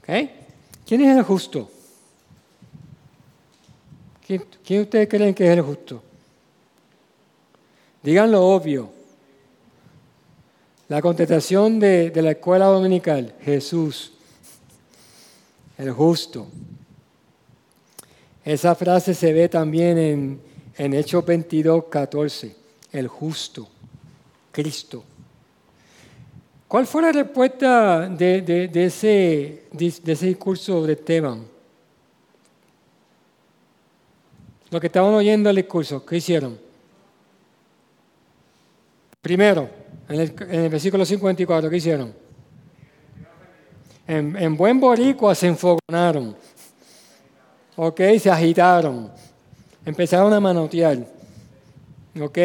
¿Quién es el justo? ¿Quién, ustedes creen que es el justo? Digan lo obvio. La contestación de, de la escuela dominical, Jesús, el justo. Esa frase se ve también en, en Hechos 22, 14, el justo, Cristo. ¿Cuál fue la respuesta de, ese, discurso de Esteban? Los que estaban oyendo el discurso, ¿qué hicieron? Primero, en el, en el versículo 54, ¿qué hicieron? En, en buen boricua se enfogonaron. ¿Ok? Se agitaron. Empezaron a manotear. ¿Ok?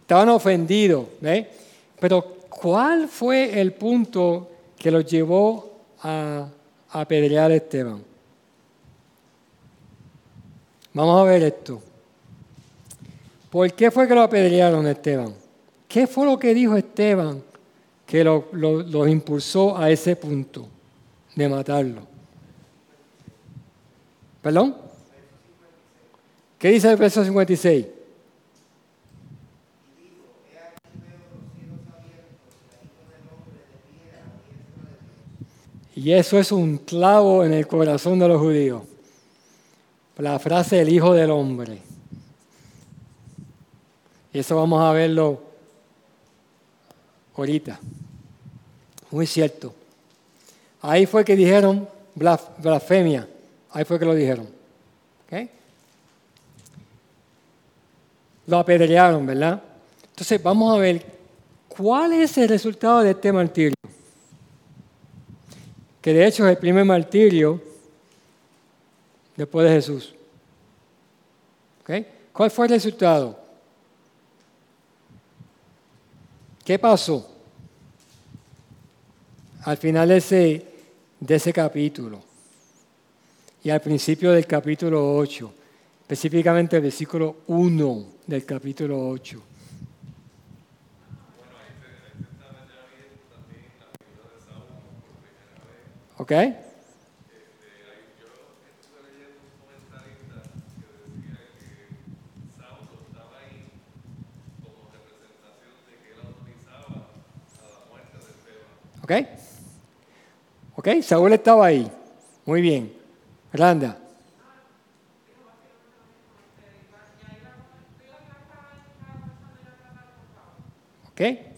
Estaban ofendidos. ¿ve? Pero, ¿cuál fue el punto que los llevó a apedrear a Esteban? Vamos a ver esto. ¿Por qué fue que lo apedrearon a Esteban? ¿Qué fue lo que dijo Esteban que lo- lo- los impulsó a ese punto de matarlo? ¿Perdón? ¿Qué dice el verso 56? Y eso es un clavo en el corazón de los judíos. La frase el Hijo del Hombre. Y eso vamos a verlo ahorita. Muy cierto. Ahí fue que dijeron blas- blasfemia. Ahí fue que lo dijeron. ¿Ok? Lo apedrearon, ¿verdad? Entonces vamos a ver cuál es el resultado de este martirio. Que de hecho es el primer martirio después de Jesús. ¿Ok? ¿Cuál fue el resultado? ¿Qué pasó? Al final de ese, de ese capítulo y al principio del capítulo 8, específicamente el versículo 1 del capítulo 8. ¿Ok? ¿Ok? ¿Ok? Saúl estaba ahí. Muy bien. Randa. ¿Ok? En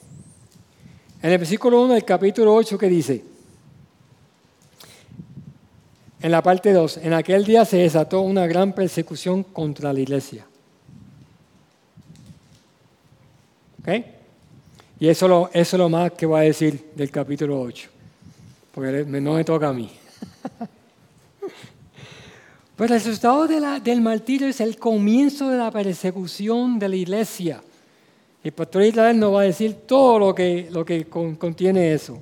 el versículo 1 del capítulo 8, ¿qué dice? En la parte 2, en aquel día se desató una gran persecución contra la iglesia. ¿Ok? Y eso, es lo más que voy a decir del capítulo 8, porque no me toca a mí. [LAUGHS] Pero el resultado del martirio es el comienzo de la persecución de la iglesia. El pastor Israel nos va a decir todo lo que, lo que con- contiene eso.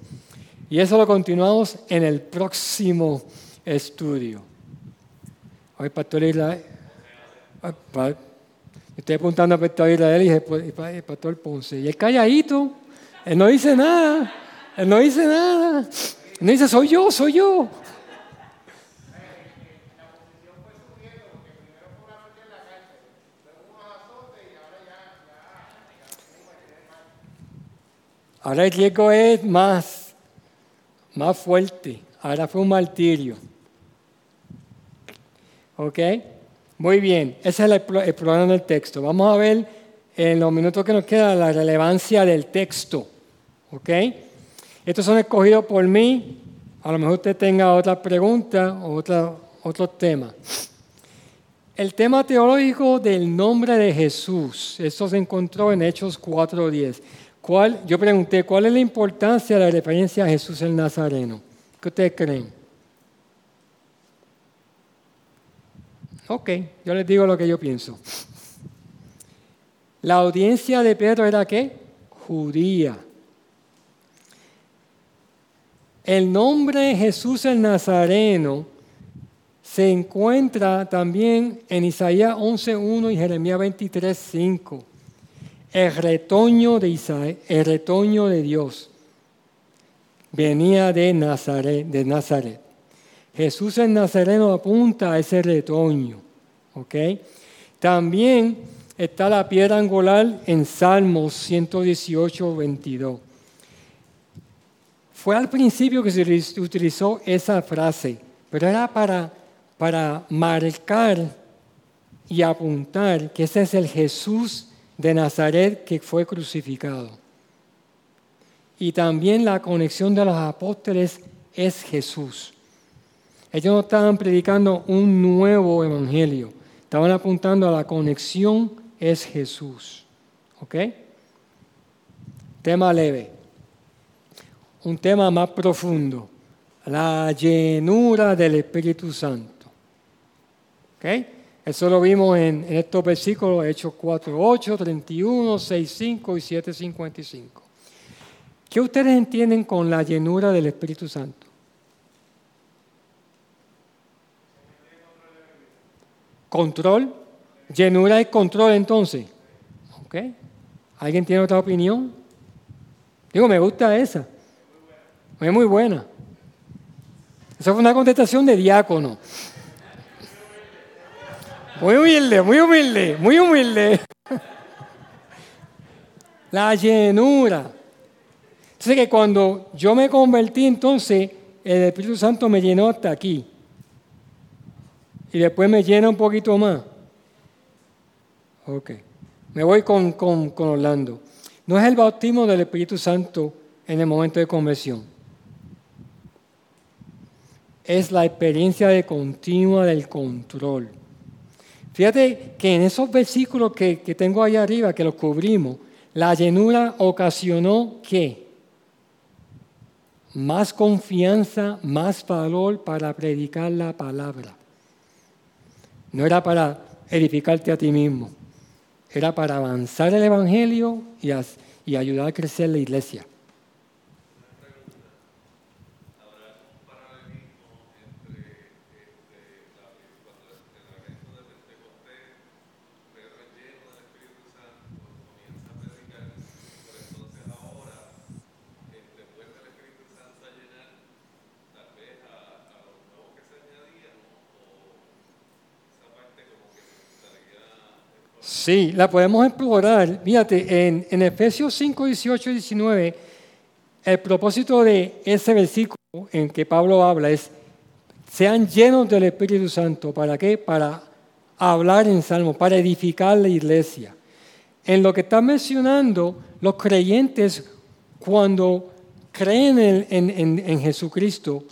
Y eso lo continuamos en el próximo estudio. Hoy, pastor Israel. ah, Estoy apuntando al pastor Israel y el el pastor Ponce. Y él calladito. Él no dice nada. Él no dice nada. Él no dice, soy yo, soy yo. Ahora el riesgo es más, más fuerte. Ahora fue un martirio. ¿Ok? Muy bien. Ese es el, el problema del texto. Vamos a ver en los minutos que nos quedan la relevancia del texto. ¿Ok? Estos son escogidos por mí. A lo mejor usted tenga otras preguntas o otra, otros temas. El tema teológico del nombre de Jesús, eso se encontró en Hechos 4.10. ¿Cuál, yo pregunté, ¿cuál es la importancia de la referencia a Jesús el Nazareno? ¿Qué ustedes creen? Ok, yo les digo lo que yo pienso. La audiencia de Pedro era qué? Judía. El nombre Jesús el Nazareno se encuentra también en Isaías 11.1 y Jeremías 23.5. El retoño de Isaías, el retoño de Dios venía de Nazaret, de Nazaret. Jesús el Nazareno apunta a ese retoño. También está la piedra angular en Salmos 118, 22. Fue al principio que se utilizó esa frase, pero era para, para marcar y apuntar que ese es el Jesús de Nazaret que fue crucificado. Y también la conexión de los apóstoles es Jesús. Ellos no estaban predicando un nuevo evangelio, estaban apuntando a la conexión es Jesús. ¿Ok? Tema leve un tema más profundo, la llenura del Espíritu Santo. ¿Ok? Eso lo vimos en, estos versículos, Hechos 4, 8, 31, 6, 5 y 7, 55. ¿Qué ustedes entienden con la llenura del Espíritu Santo? Control. Llenura es control entonces. ¿Ok? ¿Alguien tiene otra opinión? Digo, me gusta esa. Es muy buena. Esa fue una contestación de diácono. Muy humilde, muy humilde, muy humilde. [LAUGHS] La llenura. Entonces que cuando yo me convertí, entonces el Espíritu Santo me llenó hasta aquí. Y después me llena un poquito más. Ok. Me voy con, con, con Orlando. No es el bautismo del Espíritu Santo en el momento de conversión es la experiencia de continua del control. Fíjate que en esos versículos que, tengo ahí arriba, que los cubrimos, la llenura ocasionó qué? Más confianza, más valor para predicar la palabra. No era para edificarte a ti mismo, era para avanzar el Evangelio y, y ayudar a crecer la iglesia. Sí, la podemos explorar. Fíjate, en, en Efesios 5, 18 y 19, el propósito de ese versículo en que Pablo habla es, sean llenos del Espíritu Santo. ¿Para qué? Para hablar en salmo, para edificar la iglesia. En lo que está mencionando, los creyentes cuando creen en, Jesucristo,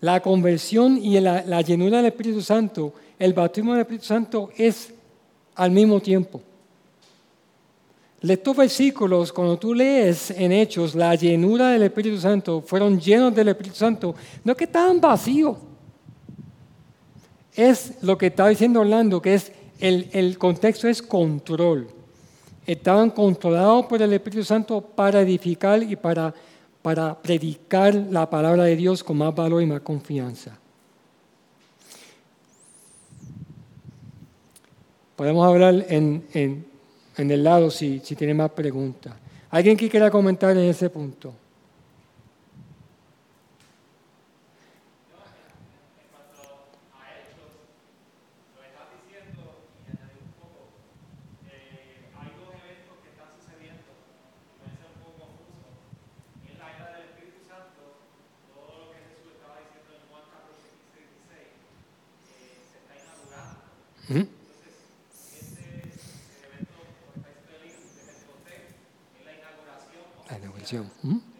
la conversión y la, la llenura del Espíritu Santo, el bautismo del Espíritu Santo es al mismo tiempo. Estos versículos, cuando tú lees en Hechos, la llenura del Espíritu Santo, fueron llenos del Espíritu Santo, no que estaban vacíos. Es lo que está diciendo Orlando, que es el, el contexto es control. Estaban controlados por el Espíritu Santo para edificar y para, para predicar la palabra de Dios con más valor y más confianza. Podemos hablar en, el lado si, si tiene más preguntas. ¿Alguien que quiera comentar en ese punto? ¿Mm? Ya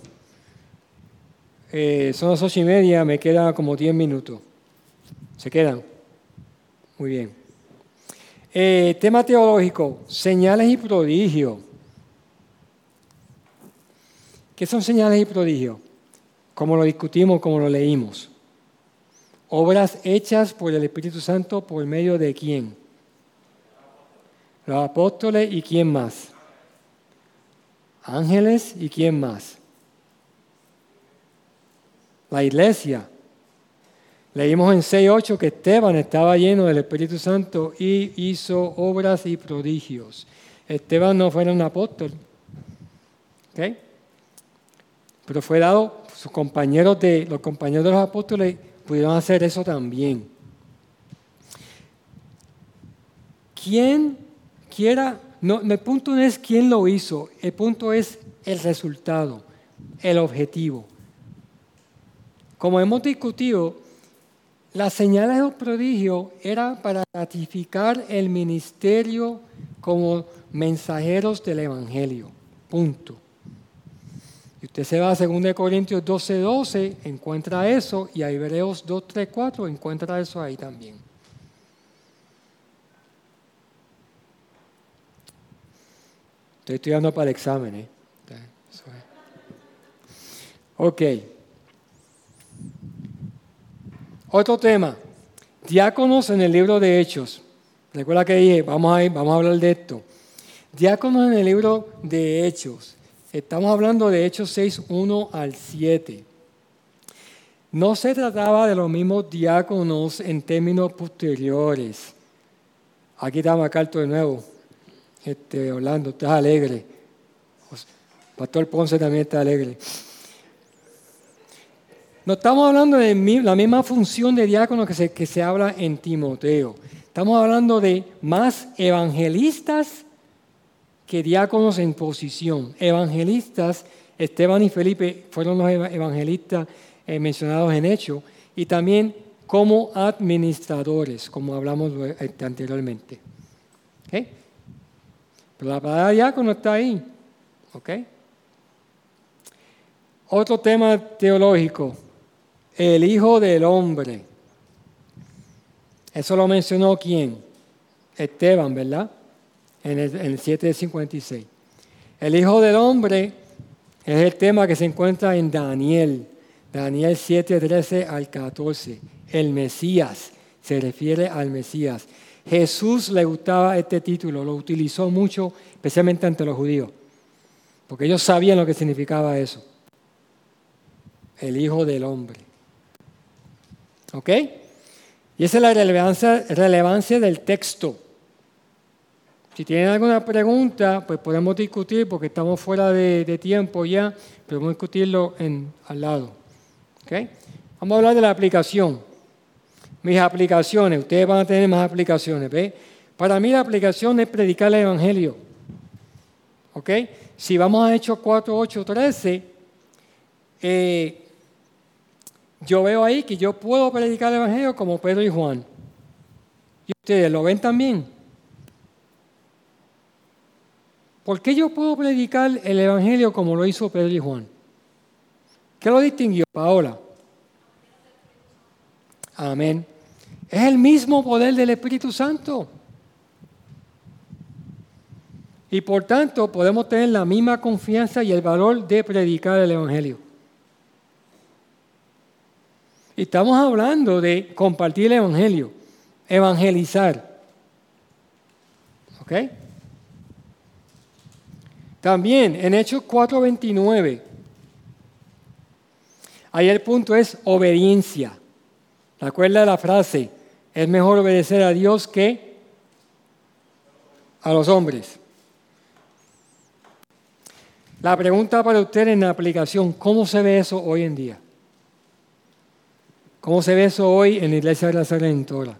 Eh, son las ocho y media, me quedan como diez minutos. ¿Se quedan? Muy bien. Eh, tema teológico, señales y prodigios. ¿Qué son señales y prodigios? Como lo discutimos, como lo leímos. Obras hechas por el Espíritu Santo por medio de quién? Los apóstoles y quién más? Ángeles y quién más? La iglesia. Leímos en 6.8 que Esteban estaba lleno del Espíritu Santo y hizo obras y prodigios. Esteban no fue un apóstol. Pero fue dado, sus compañeros de, los compañeros de los apóstoles pudieron hacer eso también. ¿Quién quiera, no, el punto no es quién lo hizo, el punto es el resultado, el objetivo. Como hemos discutido, las señales de los prodigios eran para ratificar el ministerio como mensajeros del Evangelio. Punto. Y usted se va a 2 Corintios 12, 12, encuentra eso, y a Hebreos 2, 3, 4 encuentra eso ahí también. Estoy estudiando para el examen. ¿eh? Ok. Otro tema. Diáconos en el libro de Hechos. Recuerda que dije, vamos a, vamos a hablar de esto. Diáconos en el libro de Hechos. Estamos hablando de Hechos 6, 1 al 7. No se trataba de los mismos diáconos en términos posteriores. Aquí está Macarto de nuevo. Este, Orlando, estás alegre. Pastor Ponce también está alegre. No estamos hablando de la misma función de diácono que se, que se habla en Timoteo. Estamos hablando de más evangelistas que diáconos en posición. Evangelistas, Esteban y Felipe fueron los evangelistas eh, mencionados en Hecho, y también como administradores, como hablamos este, anteriormente. Pero la palabra diácono está ahí. Otro tema teológico, el Hijo del Hombre. Eso lo mencionó quién? Esteban, ¿verdad? en el, en el 756. El Hijo del Hombre es el tema que se encuentra en Daniel, Daniel 7, 13 al 14. El Mesías, se refiere al Mesías. Jesús le gustaba este título, lo utilizó mucho, especialmente ante los judíos, porque ellos sabían lo que significaba eso. El Hijo del Hombre. ¿Ok? Y esa es la relevancia, del texto. Si tienen alguna pregunta, pues podemos discutir, porque estamos fuera de, tiempo ya, podemos discutirlo en, al lado. ¿Okay? Vamos a hablar de la aplicación. Mis aplicaciones, ustedes van a tener más aplicaciones. ¿ve? Para mí la aplicación es predicar el Evangelio. ¿Ok? Si vamos a Hechos 4, 8, 13, yo veo ahí que yo puedo predicar el Evangelio como Pedro y Juan. ¿Y ustedes lo ven también? ¿Por qué yo puedo predicar el Evangelio como lo hizo Pedro y Juan? ¿Qué lo distinguió Paola? Amén. Es el mismo poder del Espíritu Santo. Y por tanto podemos tener la misma confianza y el valor de predicar el Evangelio. Estamos hablando de compartir el Evangelio, evangelizar. ¿Ok? También en Hechos 4:29, ahí el punto es obediencia. ¿Recuerda la frase? Es mejor obedecer a Dios que a los hombres. La pregunta para usted en la aplicación, ¿cómo se ve eso hoy en día? ¿Cómo se ve eso hoy en la iglesia de la Redentora?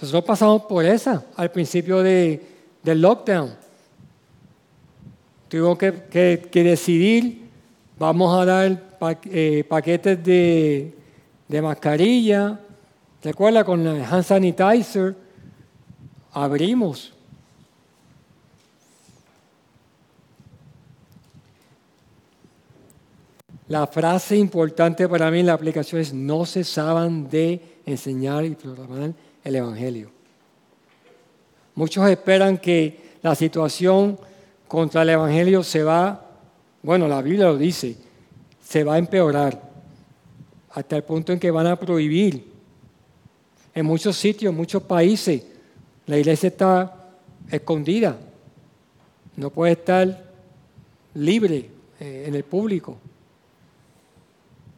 Nosotros pasamos por esa al principio de, del lockdown. Tuvimos que, decidir, vamos a dar eh, paquetes de, de mascarilla, recuerda con el hand sanitizer, abrimos. La frase importante para mí en la aplicación es no cesaban de enseñar y proclamar el Evangelio. Muchos esperan que la situación contra el Evangelio se va, bueno, la Biblia lo dice, se va a empeorar hasta el punto en que van a prohibir. En muchos sitios, en muchos países, la iglesia está escondida, no puede estar libre eh, en el público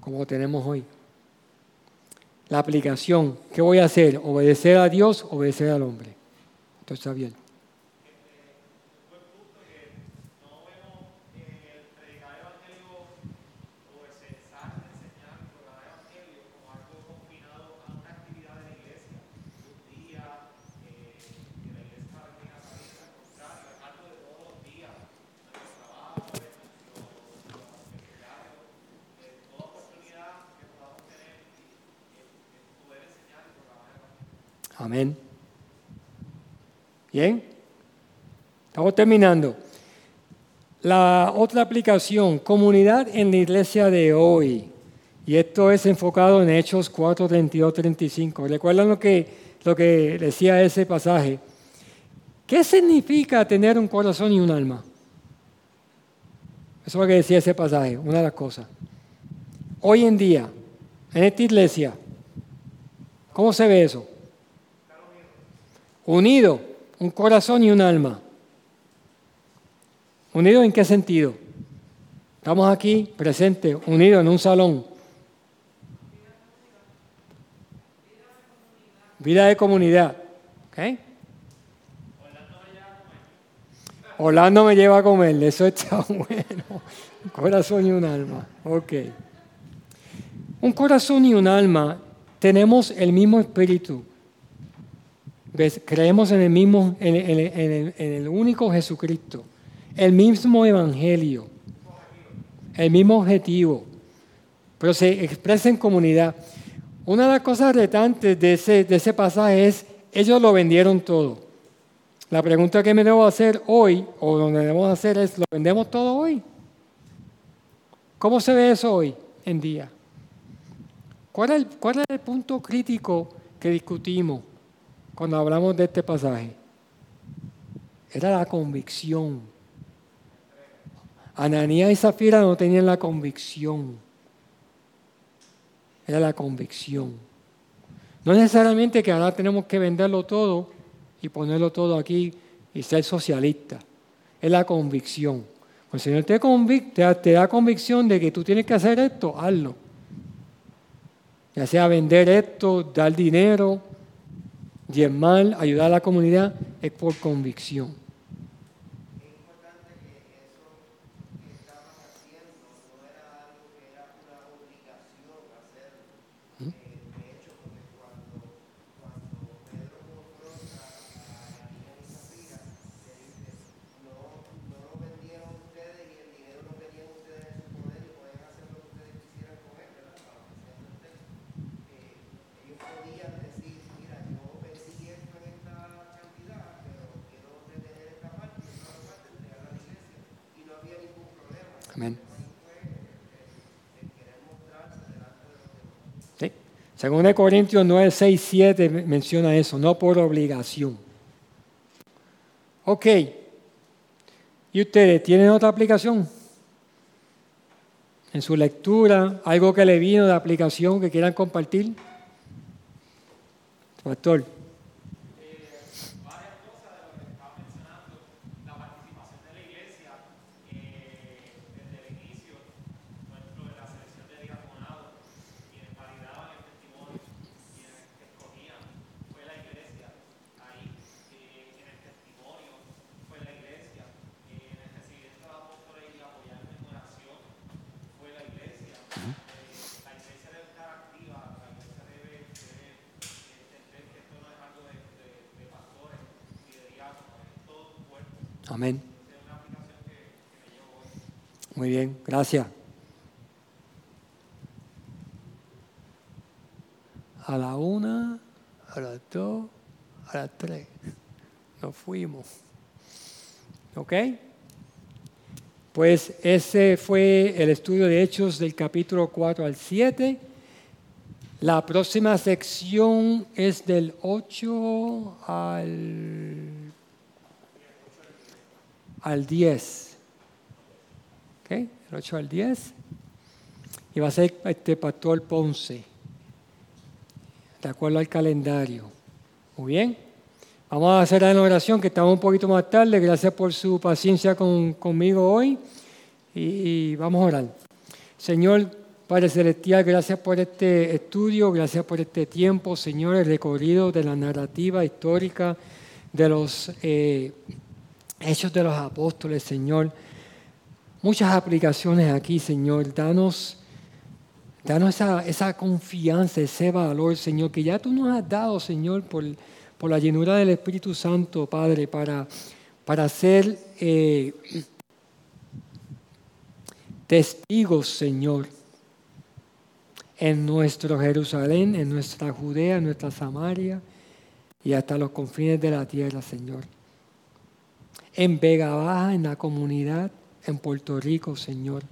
como tenemos hoy. La aplicación, ¿qué voy a hacer? ¿Obedecer a Dios obedecer al hombre? Esto está bien. Amén. Bien. Estamos terminando. La otra aplicación, comunidad en la iglesia de hoy. Y esto es enfocado en Hechos 4, 32, 35. ¿Recuerdan lo que, lo que decía ese pasaje? ¿Qué significa tener un corazón y un alma? Eso es lo que decía ese pasaje, una de las cosas. Hoy en día, en esta iglesia, ¿cómo se ve eso? Unido, un corazón y un alma. ¿Unido en qué sentido? Estamos aquí presentes, unidos en un salón. Vida de comunidad. ¿ok? Orlando me lleva a comer, eso está [LAUGHS] bueno. Un corazón y un alma. Ok. Un corazón y un alma, tenemos el mismo espíritu Creemos en el mismo, en, el, único Jesucristo, el mismo evangelio, el mismo objetivo, pero se expresa en comunidad. Una de las cosas retantes de ese, de ese pasaje es, ellos lo vendieron todo. La pregunta que me debo hacer hoy, o donde debemos hacer es, ¿lo vendemos todo hoy? ¿Cómo se ve eso hoy en día? ¿Cuál es cuál es el punto crítico que discutimos? Cuando hablamos de este pasaje? Era la convicción. Ananías y Zafira no tenían la convicción. Era la convicción. No necesariamente que ahora tenemos que venderlo todo y ponerlo todo aquí y ser socialista. Es la convicción. Cuando el Señor te, te da convicción de que tú tienes que hacer esto, hazlo. Ya sea vender esto, dar dinero, mal ayudar a la comunidad es por convicción. Es importante que eso que estaban haciendo no era algo que era una obligación hacerlo. ¿Mm? Eh, de hecho, porque cuando, cuando Pedro confronta a María y Zafira, le dice, no, no lo vendieron ustedes y el dinero lo tenían ustedes en su poder y pueden hacer lo que ustedes quisieran con él, ¿verdad? Para que sea el texto. Eh, ellos podían decir, mira, yo vendí esto en esta cantidad, pero quiero retener esta parte y esta parte entregarla a la iglesia. Y no había ningún problema. Amén. Ahí fue el, el querer mostrarse delante de los demás. ¿Sí? Según de Corintios 9, 6, 7 menciona eso, no por obligación. Ok. ¿Y ustedes tienen otra aplicación? En su lectura, algo que le vino de aplicación que quieran compartir. Pastor. varias cosas de lo que estaba mencionando, la participación de la iglesia eh, desde el inicio, por ejemplo, en la selección de diaconados, quienes validaban el testimonio, quienes escogían, fue la iglesia ahí, eh, en el testimonio fue la iglesia, eh, en el recibimiento de apóstoles y apoyarme en oración fue la iglesia. Eh, la iglesia debe estar activa, la iglesia debe, debe entender que esto no es algo de, de, de pastores y de diáconos, es todo un cuerpo. Amén. Es una aplicación que, que me llevo hoy. Muy bien, gracias. A la una, a las dos, a las tres. Nos fuimos. ¿Ok? Pues ese fue el estudio de Hechos del capítulo 4 al 7. La próxima sección es del 8 al, al 10. ¿Ok? El 8 al 10. Y va a ser este Pastor Ponce, de acuerdo al calendario. Muy bien. Vamos a hacer la oración que estamos un poquito más tarde. Gracias por su paciencia con- conmigo hoy. Y, vamos a orar. Señor Padre Celestial, gracias por este estudio, gracias por este tiempo, Señor, el recorrido de la narrativa histórica de los eh, hechos de los apóstoles, Señor. Muchas aplicaciones aquí, Señor. Danos, danos esa, confianza, ese valor, Señor, que ya tú nos has dado, Señor, por, por la llenura del Espíritu Santo, Padre, para, para ser eh, testigos, Señor, en nuestro Jerusalén, en nuestra Judea, en nuestra Samaria y hasta los confines de la tierra, Señor. En Vega Baja, en la comunidad, en Puerto Rico, Señor.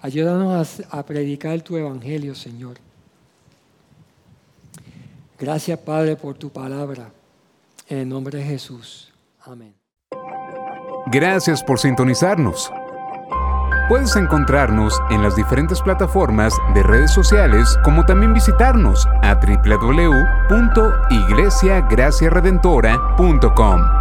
Ayúdanos a, predicar tu evangelio, Señor. Gracias, Padre, por tu palabra. En el nombre de Jesús. Amén. Gracias por sintonizarnos. Puedes encontrarnos en las diferentes plataformas de redes sociales, como también visitarnos a www.iglesiagraciaredentora.com.